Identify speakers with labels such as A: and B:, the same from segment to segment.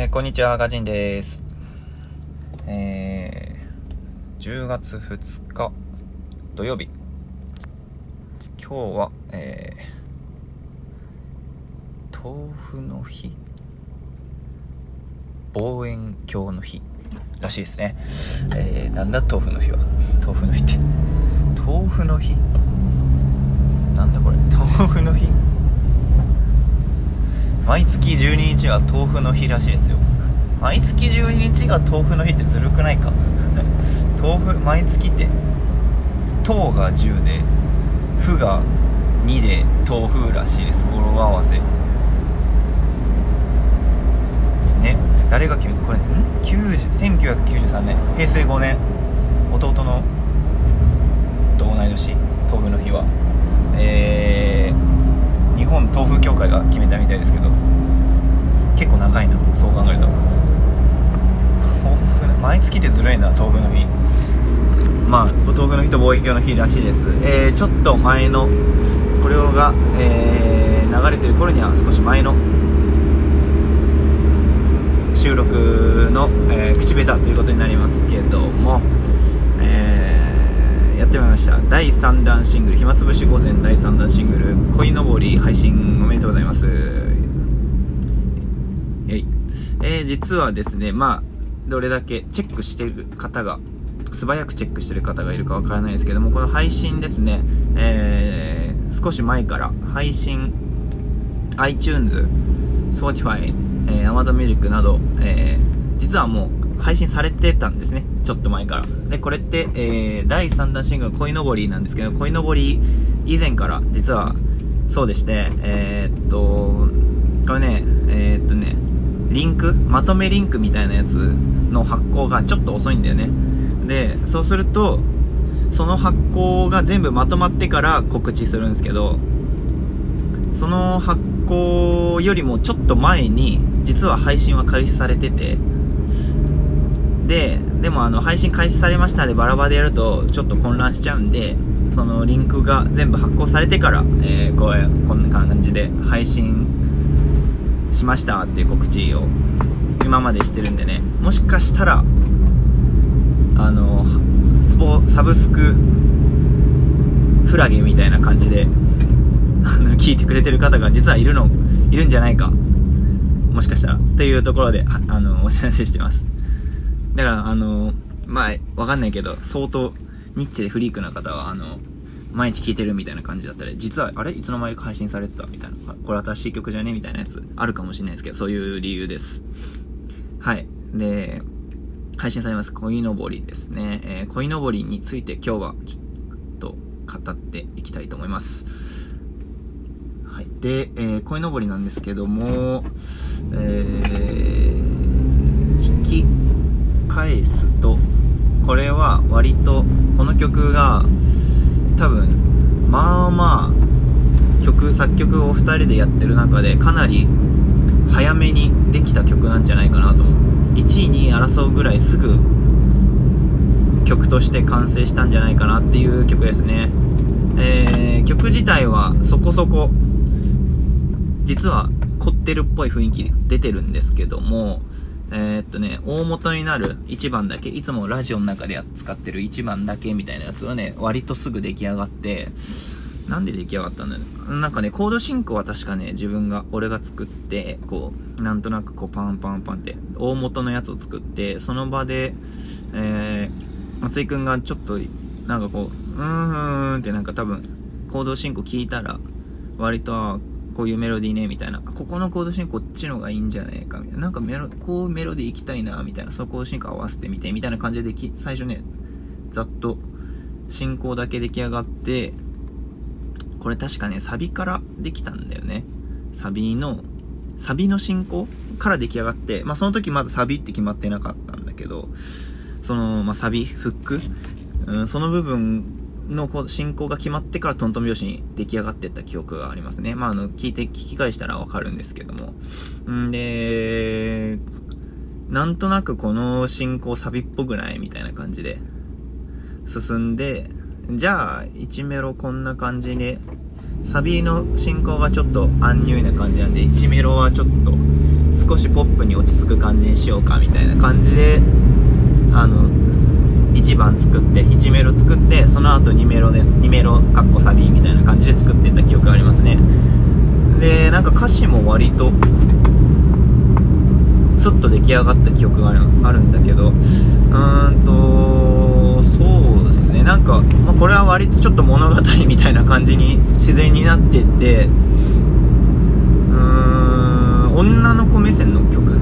A: えーこんにちは、ガジンです。えー、10月2日土曜日。今日は、えー、豆腐の日望遠鏡の日らしいですね。えー、なんだ豆腐の日は？豆腐の日って。豆腐の日？なんだこれ？豆腐の日？毎月12日は豆腐の日らしいですよ。毎月12日が豆腐の日ってずるくないか？豆腐毎月って豆が10で腐が2で豆腐らしいです。語呂合わせ。ね誰が決めたこれん？1993年。平成5年。弟のと同い年。豆腐の日はえー、日本豆腐協会が決めたみたいですけど結構長いなそう考えると豆腐の毎月ってずるいな豆腐の日。まあ豆腐の日と望遠鏡の日らしいです。えー、ちょっと前のこれが、えー、流れてる頃には少し前の収録の、えー口下手ということになりますけども、えーやってまいりました。第3弾シングル暇つぶし午前第3弾シングル「恋のぼり」配信おめでとうございます。えい。えー実はですねまあどれだけチェックしてる方が素早くチェックしてる方がいるかわからないですけどもこの配信ですね、えー少し前から配信 iTunes、Spotify、えー Amazon Music など、えー実はもう配信されてたんですね。ちょっと前から。で、これって、えー第3弾シングル、恋のぼりなんですけど、恋のぼり以前から実はそうでして、えーっと、これね、えーっとね、リンク、まとめリンクみたいなやつの発行がちょっと遅いんだよね。で、そうすると、その発行が全部まとまってから告知するんですけど、その発行よりもちょっと前に、実は配信は開始されてて、で、でもあの、配信開始されましたでバラバラでやると、ちょっと混乱しちゃうんで、そのリンクが全部発行されてから、えー、こう、こんな感じで配信しましたっていう告知を今までしてるんでね、もしかしたら、あの、スポ、サブスク、フラゲみたいな感じで、あの、聞いてくれてる方が実はいるの、いるんじゃないか。もしかしたら。というところで、ああの、お知らせしてます。だから、あの、まあ、わかんないけど、相当、ニッチでフリークな方は、あの、毎日聴いてるみたいな感じだったり、実は、あれ？いつの間にか配信されてた？みたいな。これ新しい曲じゃね？みたいなやつ、あるかもしれないですけど、そういう理由です。はい。で、配信されます、恋のぼりですね。えー、恋のぼりについて今日は、ちょっと語っていきたいと思います。はい。で、えー、恋のぼりなんですけども、えー、聞き返すと、これは割と、この曲が、多分、まあまあ、曲、作曲を2人でやってる中で、かなり早めにできた曲なんじゃないかなと思う。1位に争うぐらいすぐ曲として完成したんじゃないかなっていう曲ですね。えー、曲自体はそこそこ、実は凝ってるっぽい雰囲気出てるんですけども、えーっとね、大元になる1番だけ、いつもラジオの中で使ってる1番だけみたいなやつはね、割とすぐ出来上がって、なんで出来上がったんだろう。なんかね、コード進行は確かね、自分が、俺が作って、こう、なんとなくこう、パンパンパンって、大元のやつを作って、その場で、えー、松井くんがちょっと、なんかこう、うーんってなんか多分、コード進行聞いたら、割と、こういうメロディーね、みたいな。ここのコード進行こっちのがいいんじゃねえか、みたいな。なんかメロ、こうメロディー行きたいな、みたいな。そのコード進行合わせてみて、みたいな感じでき、最初ね、ざっと、進行だけ出来上がって、これ確かね、サビからできたんだよね。サビの、サビの進行から出来上がって、まあその時まだサビって決まってなかったんだけど、その、まあサビ、フック、うん、その部分のこう進行が決まってからトントン拍子に出来上がっていった記憶がありますね。まああの、聞いて聞き返したらわかるんですけども。んで、なんとなくこの進行サビっぽくないみたいな感じで進んで、じゃあ、1メロこんな感じで、サビの進行がちょっとアンニュイな感じなんで、1メロはちょっと少しポップに落ち着く感じにしようかみたいな感じであの1番作って1メロ作ってその後2メロで2メロかっこサビみたいな感じで作ってた記憶がありますね。でなんか歌詞も割とスッと出来上がった記憶があるんだけどうーんとそうですね。なんか、まあ、これは割とちょっと物語みたいな感じに自然になってってうーん女の子目線の曲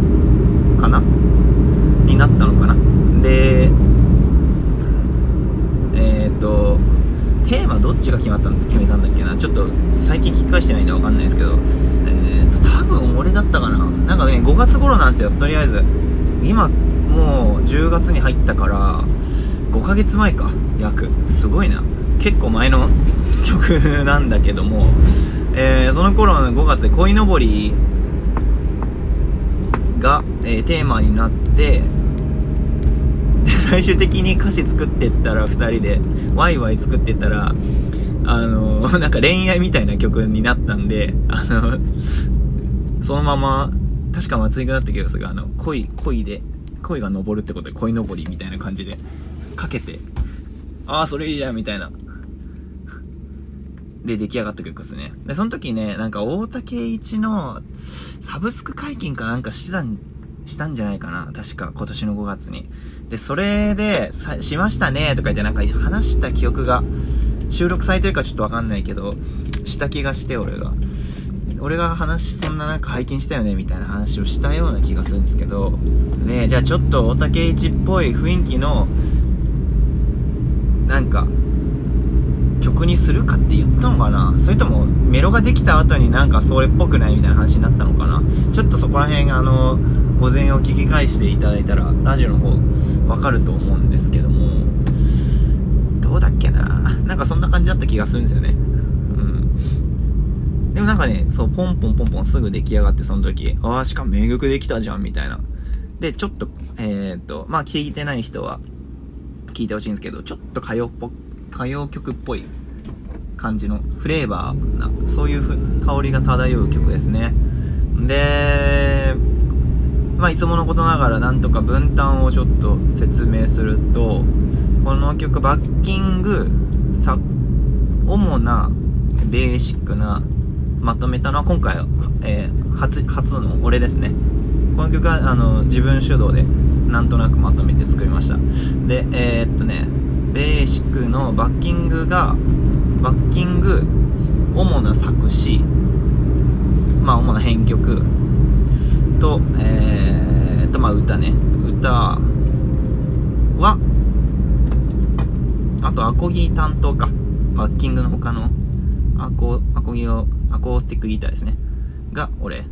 A: かなになったのかなでえっ、ー、とテーマどっちが決まったの決めたんだっけなちょっと最近聞き返してないんで分かんないですけどえっ、ー、と多分俺だったかななんかね5月頃なんですよとりあえず今もう10月に入ったから5ヶ月前か約。すごいな。結構前の曲なんだけども、えー、その頃の5月で恋のぼりが、えー、テーマになってで最終的に歌詞作ってったら2人でワイワイ作ってたらあのー、なんか恋愛みたいな曲になったんであのそのまま確か松井君だった気がする。あの恋恋で恋が昇るってことで恋のぼりみたいな感じでかけてああそれいいじゃんみたいな。で出来上がった曲ですね。でその時ねなんか大竹一のサブスク解禁かなんかしてたんしたんじゃないかな。確か今年の5月に。でそれでしましたねとか言ってなんか話した記憶が収録されてるかちょっとわかんないけどした気がして俺が。俺が話そんななんか拝見したよねみたいな話をしたような気がするんですけどねじゃあちょっと大竹一っぽい雰囲気のなんか曲にするかって言ったのかな？それともメロができた後になんかそれっぽくないみたいな話になったのかな？ちょっとそこら辺あの午前を聞き返していただいたらラジオの方わかると思うんですけども。どうだっけな？なんかそんな感じだった気がするんですよね。でもなんかねそうポンポンポンポンすぐ出来上がってその時ああしかも名曲できたじゃんみたいな。でちょっとえー、っとまあ聞いてない人は聞いてほしいんですけどちょっと歌謡っぽ歌謡曲っぽい感じのフレーバーなそういう香りが漂う曲ですね。でまあ、いつものことながらなんとか分担をちょっと説明するとこの曲バッキングさ主なベーシックなまとめたのは今回、えー、初初の俺ですねこの曲はあの自分主導でなんとなくまとめて作りましたでえー、っとねベーシックのバッキングがバッキング主な作詞まあ主な編曲と、えー、と、まあ、歌ね。歌は、あと、アコギ担当か。バッキングの他のアコ、アコギを、アコースティックギターですね。が、俺、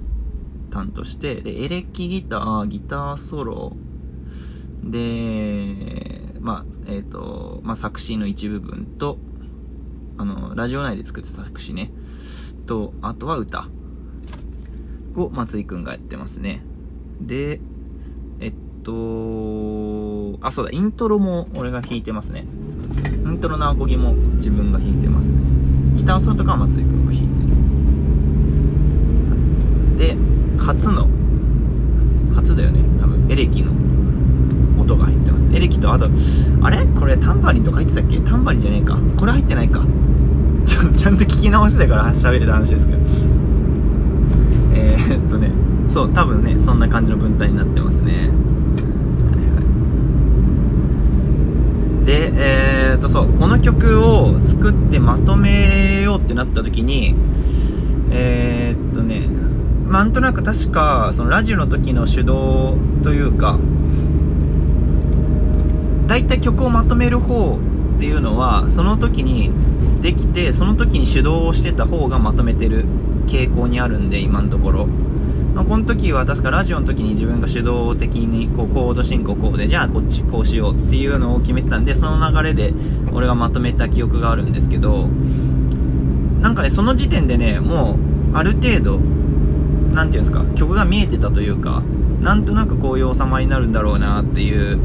A: 担当して、で、エレキギター、ギターソロ、で、まあ、えっ、ー、と、まあ、作詞の一部分と、あの、ラジオ内で作ってた作詞ね。と、あとは歌。を松井くんがやってますね。で、えっと、あ、そうだ、イントロも俺が弾いてますね。イントロのアコギも自分が弾いてますね。ギターソロとかは松井くんが弾いてる。で、初の、初だよね、多分、エレキの音が入ってます。エレキと、あと、あれ？これタンバリンとか入ってたっけ？タンバリンじゃねえか。これ入ってないか。ちょ、ちゃんと聞き直してから喋れた話ですけど。えー、っとねそう多分ねそんな感じの文体になってますね、はいはい、でえー、とそうこの曲を作ってまとめようってなった時にえー、っとねなんとなく確かそのラジオの時の主導というか大体曲をまとめる方っていうのはその時にできてその時に主導をしてた方がまとめてる傾向にあるんで今のところ、まあ、この時は確かラジオの時に自分が主導的にこうコード進行こうでじゃあこっちこうしようっていうのを決めてたんでその流れで俺がまとめた記憶があるんですけどなんかねその時点でねもうある程度何て言うんですか曲が見えてたというかなんとなくこういう収まりになるんだろうなっていう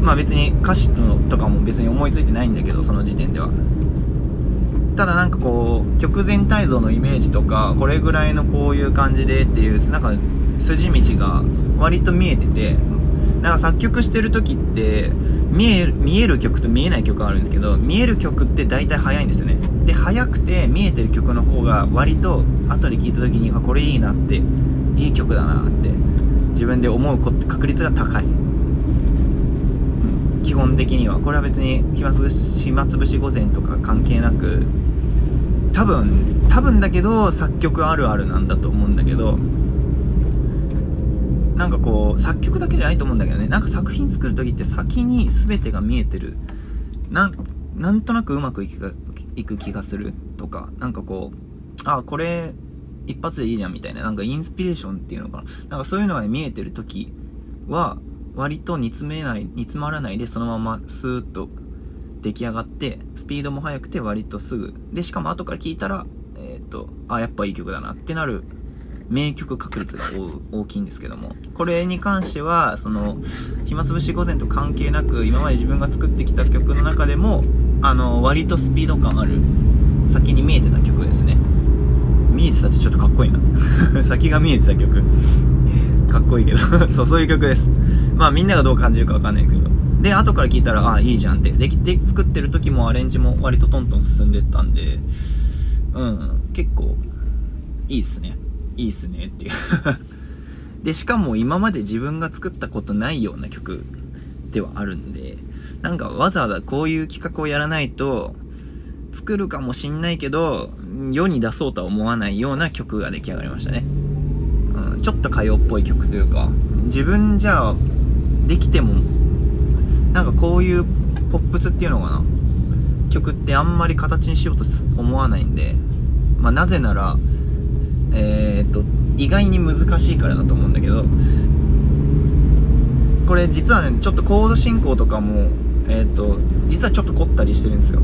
A: まあ別に歌詞とかも別に思いついてないんだけどその時点では。ただなんかこう曲全体像のイメージとかこれぐらいのこういう感じでっていうなんか筋道が割と見えててなんか作曲してる時って見える見える曲と見えない曲があるんですけど見える曲って大体速いんですよね。で速くて見えてる曲の方が割と後で聴いた時にあこれいいなっていい曲だなって自分で思う確率が高い。基本的には。これは別に暇つぶし暇つぶし午前とか関係なく多分多分だけど作曲あるあるなんだと思うんだけどなんかこう作曲だけじゃないと思うんだけどね。なんか作品作る時って先に全てが見えてる。なんとなくうまくいくいく気がする。とかなんかこうあこれ一発でいいじゃんみたいな。なんかインスピレーションっていうのかな。なんかそういうのが見えてる時は割と煮詰めない煮詰まらないでそのままスーッと出来上がってスピードも速くて割とすぐ。でしかも後から聴いたらえっ、とあやっぱいい曲だなってなる名曲確率が大きいんですけども。これに関してはその暇つぶし午前と関係なく今まで自分が作ってきた曲の中でもあの割とスピード感ある先に見えてた曲ですね。見えてたってちょっとかっこいいな。先が見えてた曲。かっこいいけど。そうそういう曲です。まあみんながどう感じるかわかんないけど。で後から聞いたらああいいじゃんって。できて作ってる時もアレンジも割とトントン進んでったんでうん。結構いいっすね。いいっすね。っていう。で、しかも今まで自分が作ったことないような曲ではあるんで、なんかわざわざこういう企画をやらないと、作るかもしんないけど、世に出そうとは思わないような曲が出来上がりましたね。うん、ちょっと歌謡っぽい曲というか、自分じゃできても、なんかこういうポップスっていうのかな？曲ってあんまり形にしようと思わないんで、まあ、なぜなら、えー、っと意外に難しいからだと思うんだけどこれ実はねちょっとコード進行とかもえー、っと実はちょっと凝ったりしてるんですよ。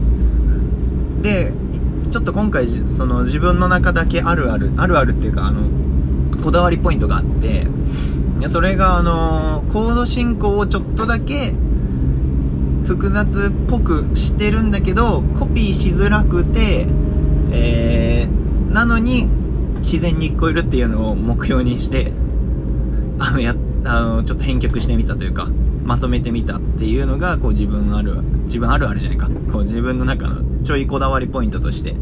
A: でちょっと今回その自分の中だけあるあるあるあるっていうかあのこだわりポイントがあってそれがあのコード進行をちょっとだけ複雑っぽくしてるんだけどコピーしづらくてえー、なのに自然に聞こえるっていうのを目標にして、あの、や、あの、ちょっと編曲してみたというか、まとめてみたっていうのが、こう自分ある、自分あるあるじゃないか。こう自分の中のちょいこだわりポイントとして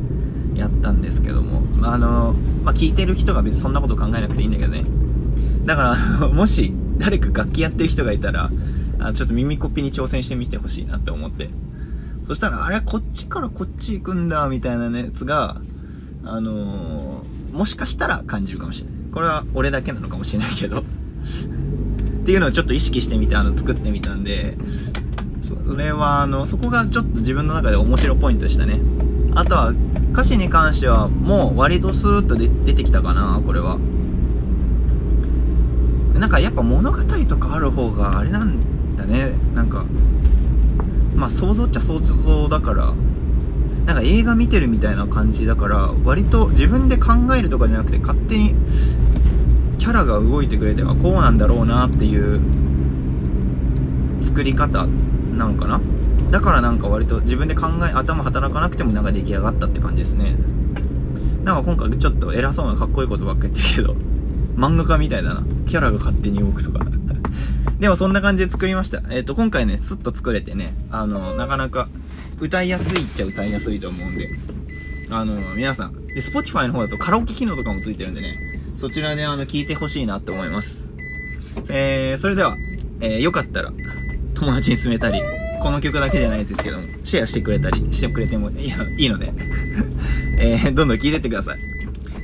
A: やったんですけども、あの、まあ、聞いてる人が別にそんなこと考えなくていいんだけどね。だから、もし誰か楽器やってる人がいたら、あちょっと耳コピに挑戦してみてほしいなって思って。そしたら、あれ、こっちからこっち行くんだ、みたいなやつが、あのーもしかしたら感じるかもしれない。これは俺だけなのかもしれないけどっていうのをちょっと意識してみて、あの、作ってみたんで、それは、あの、そこがちょっと自分の中で面白ポイントでしたね。あとは、歌詞に関しては、もう割とスーッと出てきたかな、これは。なんかやっぱ物語とかある方があれなんだね。なんか、まあ想像っちゃ想像だから、なんか映画見てるみたいな感じだから割と自分で考えるとかじゃなくて勝手にキャラが動いてくれてあこうなんだろうなっていう作り方なのかな。だからなんか割と自分で考え頭働かなくてもなんか出来上がったって感じですね。なんか今回ちょっと偉そうなかっこいいことばっか言ってるけど漫画家みたいだな。キャラが勝手に動くとか。でもそんな感じで作りました。えっ、ー、と今回ねスッと作れてねあのなかなか歌いやすいっちゃ歌いやすいと思うんで、あの、皆さん、で、Spotify の方だとカラオケ機能とかもついてるんでね、そちらであの、聞いてほしいなって思います。えー、それでは、えー、よかったら、友達に勧めたり、この曲だけじゃないですけども、シェアしてくれたりしてくれてもいいいいので。えー、どんどん聴いてってください。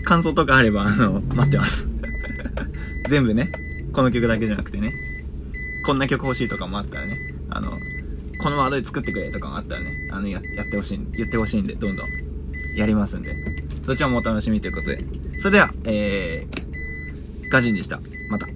A: 感想とかあれば、あの、待ってます。全部ね、この曲だけじゃなくてね、こんな曲欲しいとかもあったらね、あの、このワードで作ってくれとかもあったらね、あの、ややってほしい、言ってほしいんで、どんどんやりますんで、そちらもお楽しみということで。それでは、えー、ガジンでした。また。